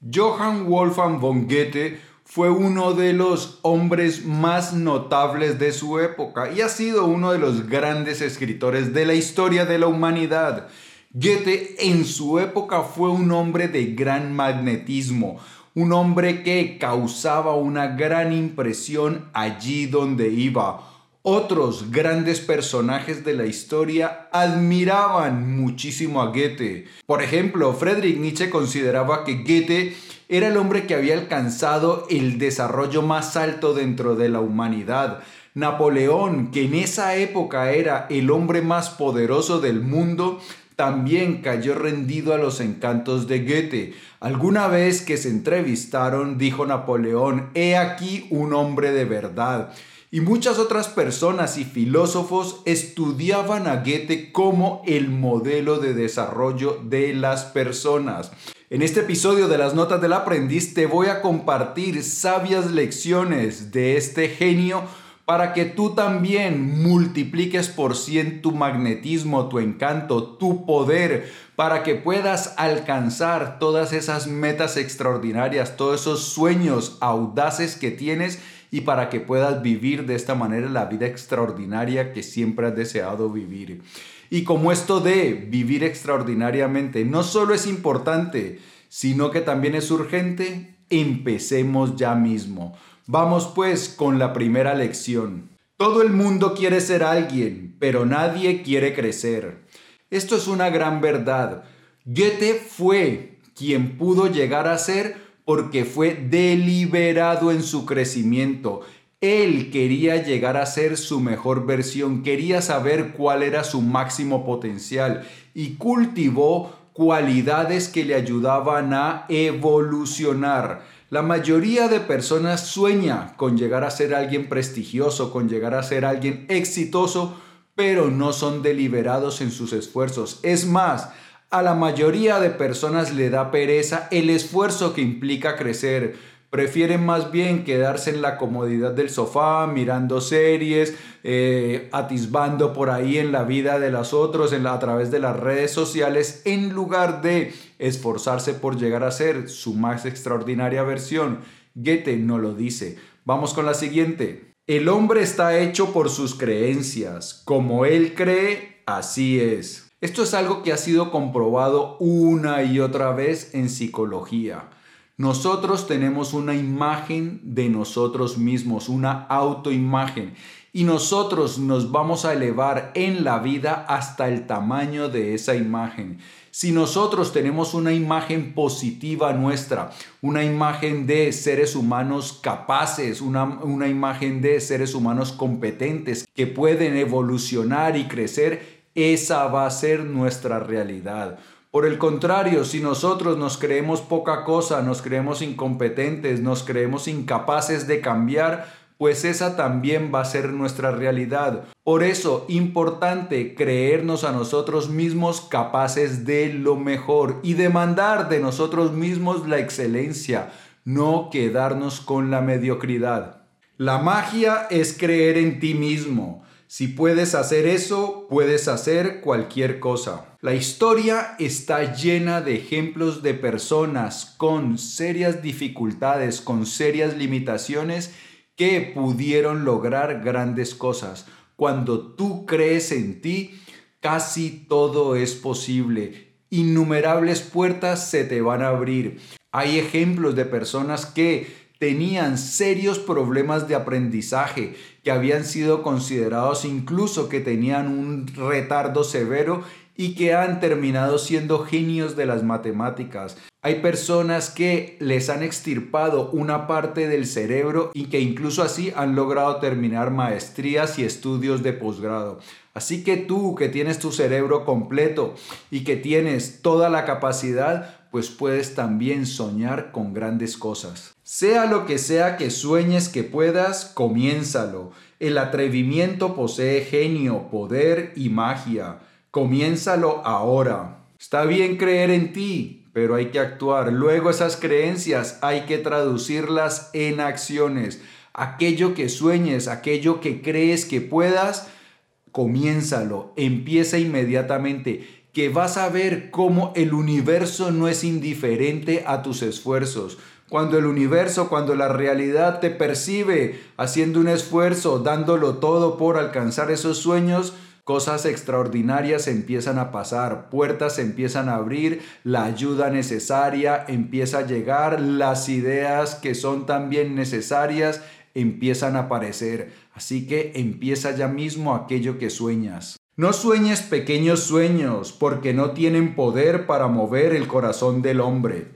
Johann Wolfgang von Goethe fue uno de los hombres más notables de su época y ha sido uno de los grandes escritores de la historia de la humanidad. Goethe en su época fue un hombre de gran magnetismo, un hombre que causaba una gran impresión allí donde iba. Otros grandes personajes de la historia admiraban muchísimo a Goethe. Por ejemplo, Friedrich Nietzsche consideraba que Goethe era el hombre que había alcanzado el desarrollo más alto dentro de la humanidad. Napoleón, que en esa época era el hombre más poderoso del mundo, también cayó rendido a los encantos de Goethe. Alguna vez que se entrevistaron, dijo Napoleón, he aquí un hombre de verdad. Y muchas otras personas y filósofos estudiaban a Goethe como el modelo de desarrollo de las personas. En este episodio de las Notas del Aprendiz te voy a compartir sabias lecciones de este genio para que tú también multipliques por cien tu magnetismo, tu encanto, tu poder, para que puedas alcanzar todas esas metas extraordinarias, todos esos sueños audaces que tienes y para que puedas vivir de esta manera la vida extraordinaria que siempre has deseado vivir. Y como esto de vivir extraordinariamente no solo es importante, sino que también es urgente, empecemos ya mismo. Vamos pues con la primera lección. Todo el mundo quiere ser alguien, pero nadie quiere crecer. Esto es una gran verdad. Goethe fue quien pudo llegar a ser porque fue deliberado en su crecimiento. Él quería llegar a ser su mejor versión, quería saber cuál era su máximo potencial y cultivó cualidades que le ayudaban a evolucionar. La mayoría de personas sueña con llegar a ser alguien prestigioso, con llegar a ser alguien exitoso, pero no son deliberados en sus esfuerzos. Es más, a la mayoría de personas le da pereza el esfuerzo que implica crecer prefieren más bien quedarse en la comodidad del sofá, mirando series, eh, atisbando por ahí en la vida de los otros a través de las redes sociales, en lugar de esforzarse por llegar a ser su más extraordinaria versión. Goethe no lo dice. Vamos con la siguiente. El hombre está hecho por sus creencias. Como él cree, así es. Esto es algo que ha sido comprobado una y otra vez en psicología. Nosotros tenemos una imagen de nosotros mismos, una autoimagen. Y nosotros nos vamos a elevar en la vida hasta el tamaño de esa imagen. Si nosotros tenemos una imagen positiva nuestra, una imagen de seres humanos capaces, una, una, imagen de seres humanos competentes que pueden evolucionar y crecer, esa va a ser nuestra realidad. Por el contrario, si nosotros nos creemos poca cosa, nos creemos incompetentes, nos creemos incapaces de cambiar, pues esa también va a ser nuestra realidad. Por eso, importante creernos a nosotros mismos capaces de lo mejor y demandar de nosotros mismos la excelencia, no quedarnos con la mediocridad. La magia es creer en ti mismo. Si puedes hacer eso, puedes hacer cualquier cosa. La historia está llena de ejemplos de personas con serias dificultades, con serias limitaciones que pudieron lograr grandes cosas. Cuando tú crees en ti, casi todo es posible. Innumerables puertas se te van a abrir. Hay ejemplos de personas que tenían serios problemas de aprendizaje, que habían sido considerados incluso que tenían un retardo severo y que han terminado siendo genios de las matemáticas. Hay personas que les han extirpado una parte del cerebro y que incluso así han logrado terminar maestrías y estudios de posgrado. Así que tú que tienes tu cerebro completo y que tienes toda la capacidad, pues puedes también soñar con grandes cosas. Sea lo que sea que sueñes que puedas, comiénzalo. El atrevimiento posee genio, poder y magia. Comiénzalo ahora. Está bien creer en ti, pero hay que actuar. Luego esas creencias hay que traducirlas en acciones. Aquello que sueñes, aquello que crees que puedas, comiénzalo. Empieza inmediatamente que vas a ver cómo el universo no es indiferente a tus esfuerzos. Cuando el universo, cuando la realidad te percibe haciendo un esfuerzo, dándolo todo por alcanzar esos sueños, cosas extraordinarias empiezan a pasar, puertas empiezan a abrir, la ayuda necesaria empieza a llegar, las ideas que son también necesarias empiezan a aparecer. Así que empieza ya mismo aquello que sueñas. No sueñes pequeños sueños, porque no tienen poder para mover el corazón del hombre.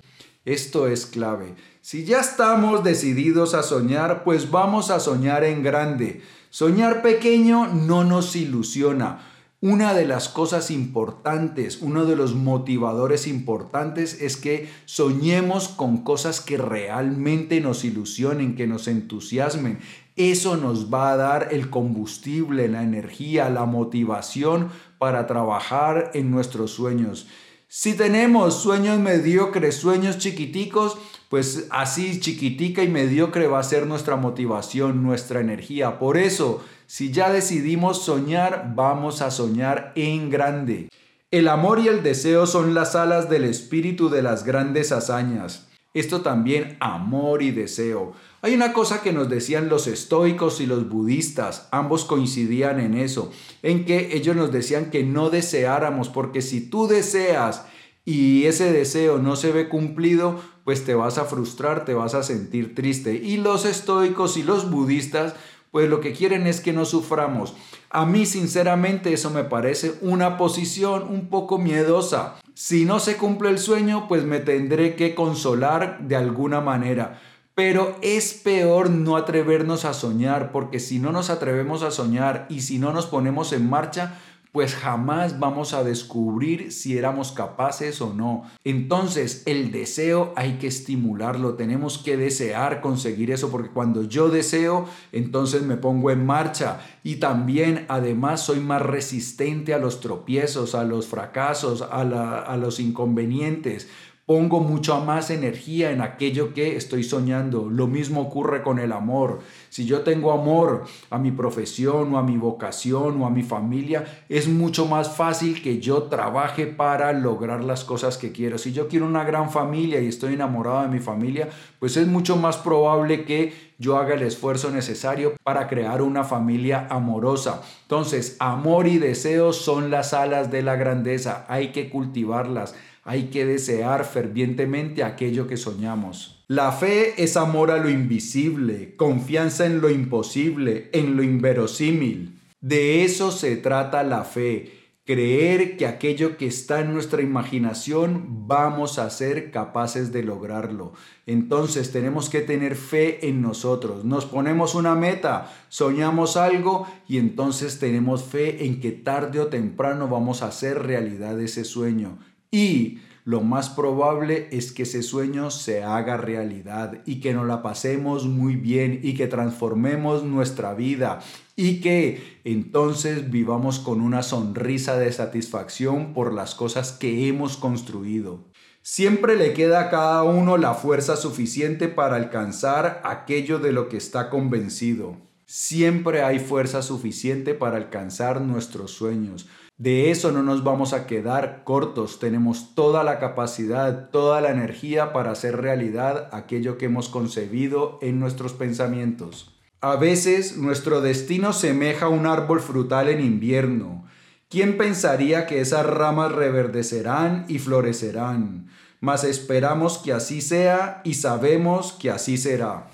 Esto es clave. Si ya estamos decididos a soñar, pues vamos a soñar en grande. Soñar pequeño no nos ilusiona. Una de las cosas importantes, uno de los motivadores importantes es que soñemos con cosas que realmente nos ilusionen, que nos entusiasmen. Eso nos va a dar el combustible, la energía, la motivación para trabajar en nuestros sueños. Si tenemos sueños mediocres, sueños chiquiticos, pues así chiquitica y mediocre va a ser nuestra motivación, nuestra energía. Por eso, si ya decidimos soñar, vamos a soñar en grande. El amor y el deseo son las alas del espíritu de las grandes hazañas. Esto también, amor y deseo. Hay una cosa que nos decían los estoicos y los budistas, ambos coincidían en eso, en que ellos nos decían que no deseáramos, porque si tú deseas y ese deseo no se ve cumplido, pues te vas a frustrar, te vas a sentir triste. Y los estoicos y los budistas pues lo que quieren es que no suframos. A mí sinceramente eso me parece una posición un poco miedosa. Si no se cumple el sueño, pues me tendré que consolar de alguna manera. Pero es peor no atrevernos a soñar, porque si no nos atrevemos a soñar y si no nos ponemos en marcha, pues jamás vamos a descubrir si éramos capaces o no. Entonces, el deseo hay que estimularlo, tenemos que desear conseguir eso, porque cuando yo deseo, entonces me pongo en marcha y también además soy más resistente a los tropiezos, a los fracasos, a, a los inconvenientes pongo mucha más energía en aquello que estoy soñando. Lo mismo ocurre con el amor. Si yo tengo amor a mi profesión o a mi vocación o a mi familia, es mucho más fácil que yo trabaje para lograr las cosas que quiero. Si yo quiero una gran familia y estoy enamorado de mi familia, pues es mucho más probable que yo haga el esfuerzo necesario para crear una familia amorosa. Entonces, amor y deseo son las alas de la grandeza. Hay que cultivarlas hay que desear fervientemente aquello que soñamos. La fe es amor a lo invisible, confianza en lo imposible, en lo inverosímil. De eso se trata la fe, creer que aquello que está en nuestra imaginación vamos a ser capaces de lograrlo. Entonces tenemos que tener fe en nosotros. Nos ponemos una meta, soñamos algo y entonces tenemos fe en que tarde o temprano vamos a hacer realidad ese sueño y lo más probable es que ese sueño se haga realidad y que nos la pasemos muy bien y que transformemos nuestra vida y que entonces vivamos con una sonrisa de satisfacción por las cosas que hemos construido. Siempre le queda a cada uno la fuerza suficiente para alcanzar aquello de lo que está convencido. Siempre hay fuerza suficiente para alcanzar nuestros sueños. De eso no nos vamos a quedar cortos, tenemos toda la capacidad, toda la energía para hacer realidad aquello que hemos concebido en nuestros pensamientos. A veces nuestro destino semeja a un árbol frutal en invierno. ¿Quién pensaría que esas ramas reverdecerán y florecerán? Mas esperamos que así sea y sabemos que así será.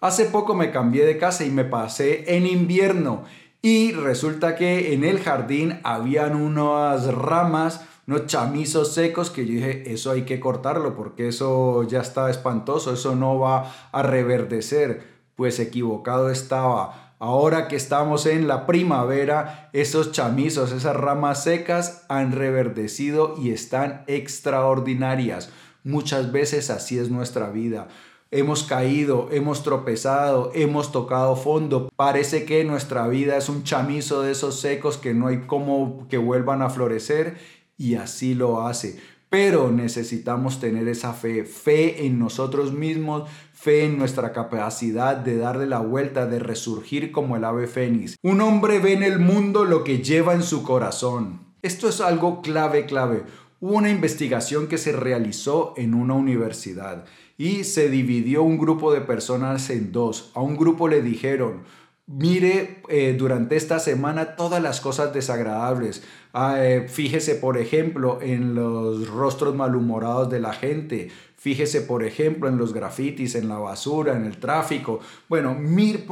Hace poco me cambié de casa y me pasé en invierno y resulta que en el jardín habían unas ramas, unos chamizos secos que yo dije, eso hay que cortarlo porque eso ya está espantoso, eso no va a reverdecer. Pues equivocado estaba. Ahora que estamos en la primavera, esos chamizos, esas ramas secas han reverdecido y están extraordinarias. Muchas veces así es nuestra vida. Hemos caído, hemos tropezado, hemos tocado fondo. Parece que nuestra vida es un chamizo de esos secos que no hay como que vuelvan a florecer y así lo hace. Pero necesitamos tener esa fe, fe en nosotros mismos, fe en nuestra capacidad de darle la vuelta, de resurgir como el ave fénix. Un hombre ve en el mundo lo que lleva en su corazón. Esto es algo clave, clave. Hubo una investigación que se realizó en una universidad y se dividió un grupo de personas en dos. A un grupo le dijeron, Mire eh, durante esta semana todas las cosas desagradables. Ah, eh, fíjese, por ejemplo, en los rostros malhumorados de la gente. Fíjese, por ejemplo, en los grafitis, en la basura, en el tráfico. Bueno, mire,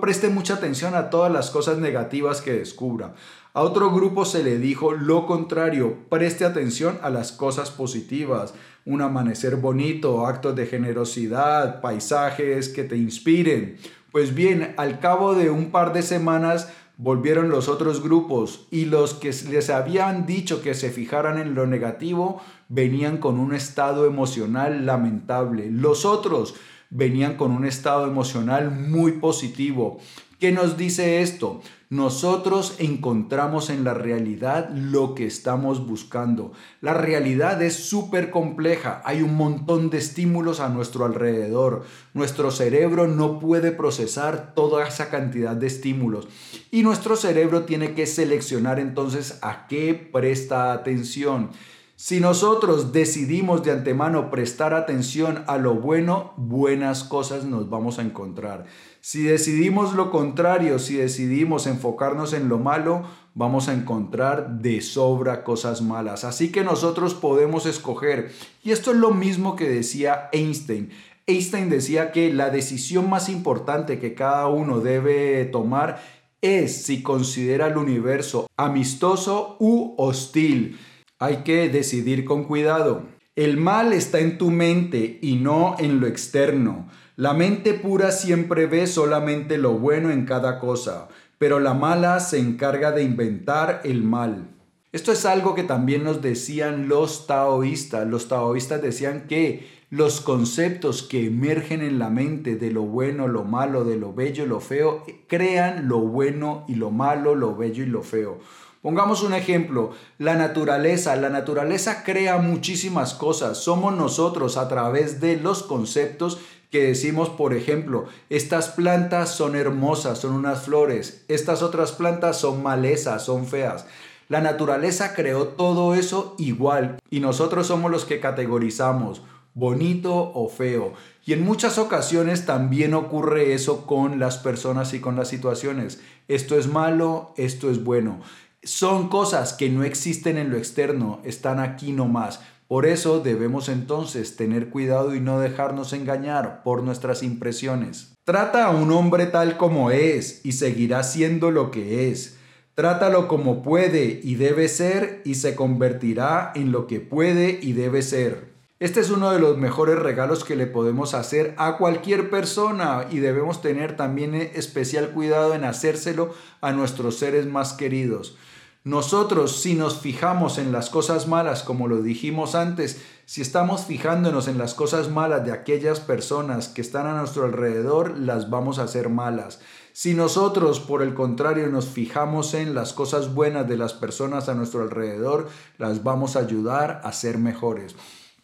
preste mucha atención a todas las cosas negativas que descubra. A otro grupo se le dijo lo contrario, preste atención a las cosas positivas, un amanecer bonito, actos de generosidad, paisajes que te inspiren. Pues bien, al cabo de un par de semanas volvieron los otros grupos y los que les habían dicho que se fijaran en lo negativo venían con un estado emocional lamentable. Los otros venían con un estado emocional muy positivo. ¿Qué nos dice esto? Nosotros encontramos en la realidad lo que estamos buscando. La realidad es súper compleja. Hay un montón de estímulos a nuestro alrededor. Nuestro cerebro no puede procesar toda esa cantidad de estímulos. Y nuestro cerebro tiene que seleccionar entonces a qué presta atención. Si nosotros decidimos de antemano prestar atención a lo bueno, buenas cosas nos vamos a encontrar. Si decidimos lo contrario, si decidimos enfocarnos en lo malo, vamos a encontrar de sobra cosas malas. Así que nosotros podemos escoger. Y esto es lo mismo que decía Einstein. Einstein decía que la decisión más importante que cada uno debe tomar es si considera el universo amistoso u hostil. Hay que decidir con cuidado. El mal está en tu mente y no en lo externo. La mente pura siempre ve solamente lo bueno en cada cosa, pero la mala se encarga de inventar el mal. Esto es algo que también nos decían los taoístas. Los taoístas decían que los conceptos que emergen en la mente de lo bueno, lo malo, de lo bello y lo feo, crean lo bueno y lo malo, lo bello y lo feo. Pongamos un ejemplo, la naturaleza. La naturaleza crea muchísimas cosas. Somos nosotros a través de los conceptos que decimos, por ejemplo, estas plantas son hermosas, son unas flores, estas otras plantas son malezas, son feas. La naturaleza creó todo eso igual y nosotros somos los que categorizamos bonito o feo. Y en muchas ocasiones también ocurre eso con las personas y con las situaciones. Esto es malo, esto es bueno. Son cosas que no existen en lo externo, están aquí nomás. Por eso debemos entonces tener cuidado y no dejarnos engañar por nuestras impresiones. Trata a un hombre tal como es y seguirá siendo lo que es. Trátalo como puede y debe ser y se convertirá en lo que puede y debe ser. Este es uno de los mejores regalos que le podemos hacer a cualquier persona y debemos tener también especial cuidado en hacérselo a nuestros seres más queridos. Nosotros, si nos fijamos en las cosas malas, como lo dijimos antes, si estamos fijándonos en las cosas malas de aquellas personas que están a nuestro alrededor, las vamos a hacer malas. Si nosotros, por el contrario, nos fijamos en las cosas buenas de las personas a nuestro alrededor, las vamos a ayudar a ser mejores.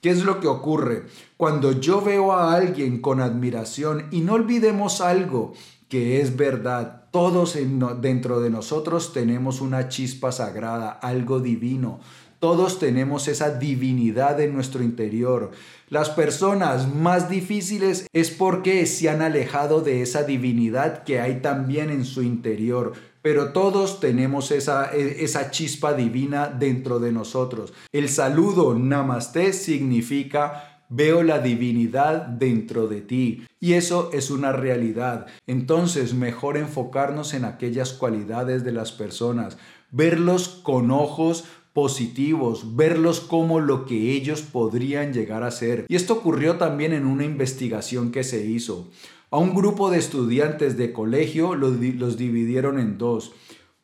¿Qué es lo que ocurre? Cuando yo veo a alguien con admiración, y no olvidemos algo que es verdad, todos dentro de nosotros tenemos una chispa sagrada, algo divino. Todos tenemos esa divinidad en nuestro interior. Las personas más difíciles es porque se han alejado de esa divinidad que hay también en su interior. Pero todos tenemos esa, e, esa chispa divina dentro de nosotros. El saludo namaste significa Veo la divinidad dentro de ti y eso es una realidad. Entonces mejor enfocarnos en aquellas cualidades de las personas, verlos con ojos positivos, verlos como lo que ellos podrían llegar a ser. Y esto ocurrió también en una investigación que se hizo. A un grupo de estudiantes de colegio los, dividieron en dos.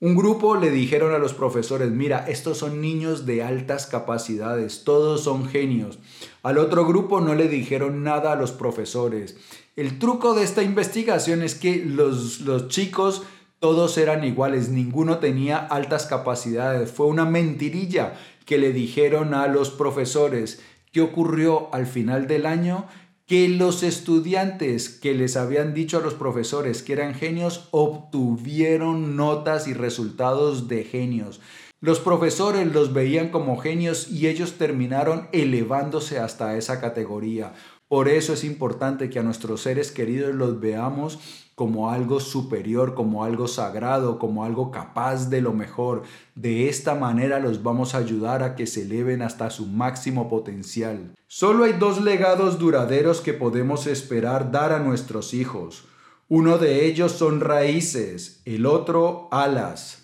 Un grupo le dijeron a los profesores, mira, estos son niños de altas capacidades, todos son genios. Al otro grupo no le dijeron nada a los profesores. El truco de esta investigación es que los, los chicos todos eran iguales, ninguno tenía altas capacidades. Fue una mentirilla que le dijeron a los profesores. ¿Qué ocurrió al final del año? Que los estudiantes que les habían dicho a los profesores que eran genios obtuvieron notas y resultados de genios. Los profesores los veían como genios y ellos terminaron elevándose hasta esa categoría. Por eso es importante que a nuestros seres queridos los veamos como algo superior, como algo sagrado, como algo capaz de lo mejor. De esta manera los vamos a ayudar a que se eleven hasta su máximo potencial. Solo hay dos legados duraderos que podemos esperar dar a nuestros hijos. Uno de ellos son raíces, el otro alas.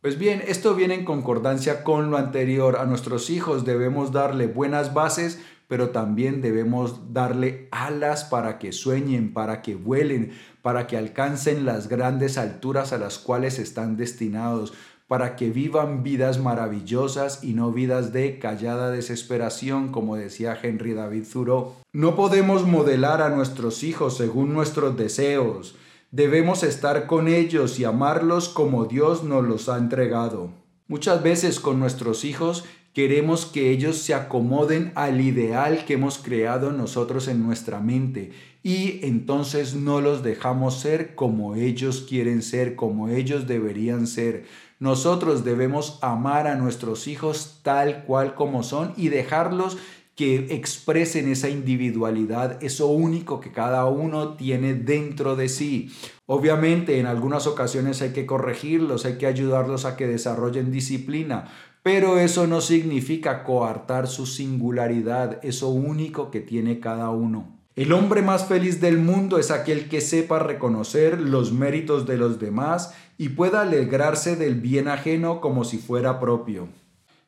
Pues bien, esto viene en concordancia con lo anterior. A nuestros hijos debemos darle buenas bases pero también debemos darle alas para que sueñen, para que vuelen, para que alcancen las grandes alturas a las cuales están destinados, para que vivan vidas maravillosas y no vidas de callada desesperación, como decía Henry David Thoreau. No podemos modelar a nuestros hijos según nuestros deseos. Debemos estar con ellos y amarlos como Dios nos los ha entregado. Muchas veces con nuestros hijos Queremos que ellos se acomoden al ideal que hemos creado nosotros en nuestra mente y entonces no los dejamos ser como ellos quieren ser, como ellos deberían ser. Nosotros debemos amar a nuestros hijos tal cual como son y dejarlos que expresen esa individualidad, eso único que cada uno tiene dentro de sí. Obviamente en algunas ocasiones hay que corregirlos, hay que ayudarlos a que desarrollen disciplina, pero eso no significa coartar su singularidad, eso único que tiene cada uno. El hombre más feliz del mundo es aquel que sepa reconocer los méritos de los demás y pueda alegrarse del bien ajeno como si fuera propio.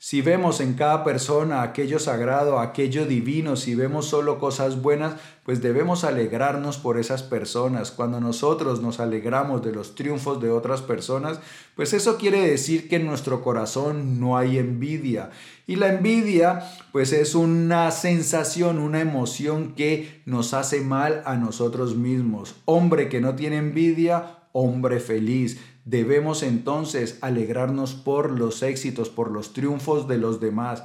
Si vemos en cada persona aquello sagrado, aquello divino, si vemos solo cosas buenas, pues debemos alegrarnos por esas personas. Cuando nosotros nos alegramos de los triunfos de otras personas, pues eso quiere decir que en nuestro corazón no hay envidia. Y la envidia, pues es una sensación, una emoción que nos hace mal a nosotros mismos. Hombre que no tiene envidia, hombre feliz. Debemos entonces alegrarnos por los éxitos, por los triunfos de los demás,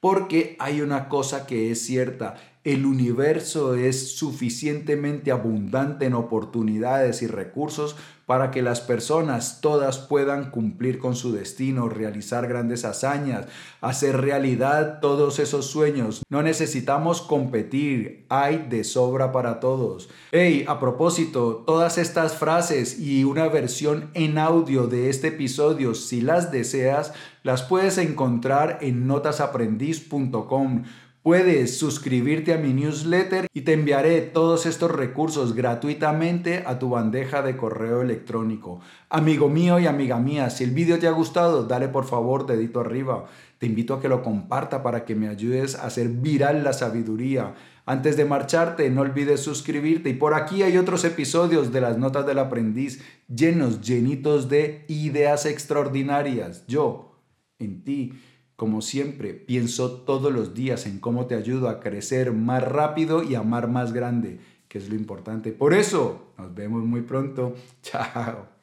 porque hay una cosa que es cierta, el universo es suficientemente abundante en oportunidades y recursos para que las personas todas puedan cumplir con su destino, realizar grandes hazañas, hacer realidad todos esos sueños. No necesitamos competir, hay de sobra para todos. Hey, a propósito, todas estas frases y una versión en audio de este episodio, si las deseas, las puedes encontrar en notasaprendiz.com Puedes suscribirte a mi newsletter y te enviaré todos estos recursos gratuitamente a tu bandeja de correo electrónico. Amigo mío y amiga mía, si el vídeo te ha gustado, dale por favor dedito arriba. Te invito a que lo comparta para que me ayudes a hacer viral la sabiduría. Antes de marcharte, no olvides suscribirte y por aquí hay otros episodios de las notas del aprendiz llenos, llenitos de ideas extraordinarias. Yo, en ti como siempre, pienso todos los días en cómo te ayudo a crecer más rápido y amar más grande, que es lo importante. Por eso, nos vemos muy pronto. Chao.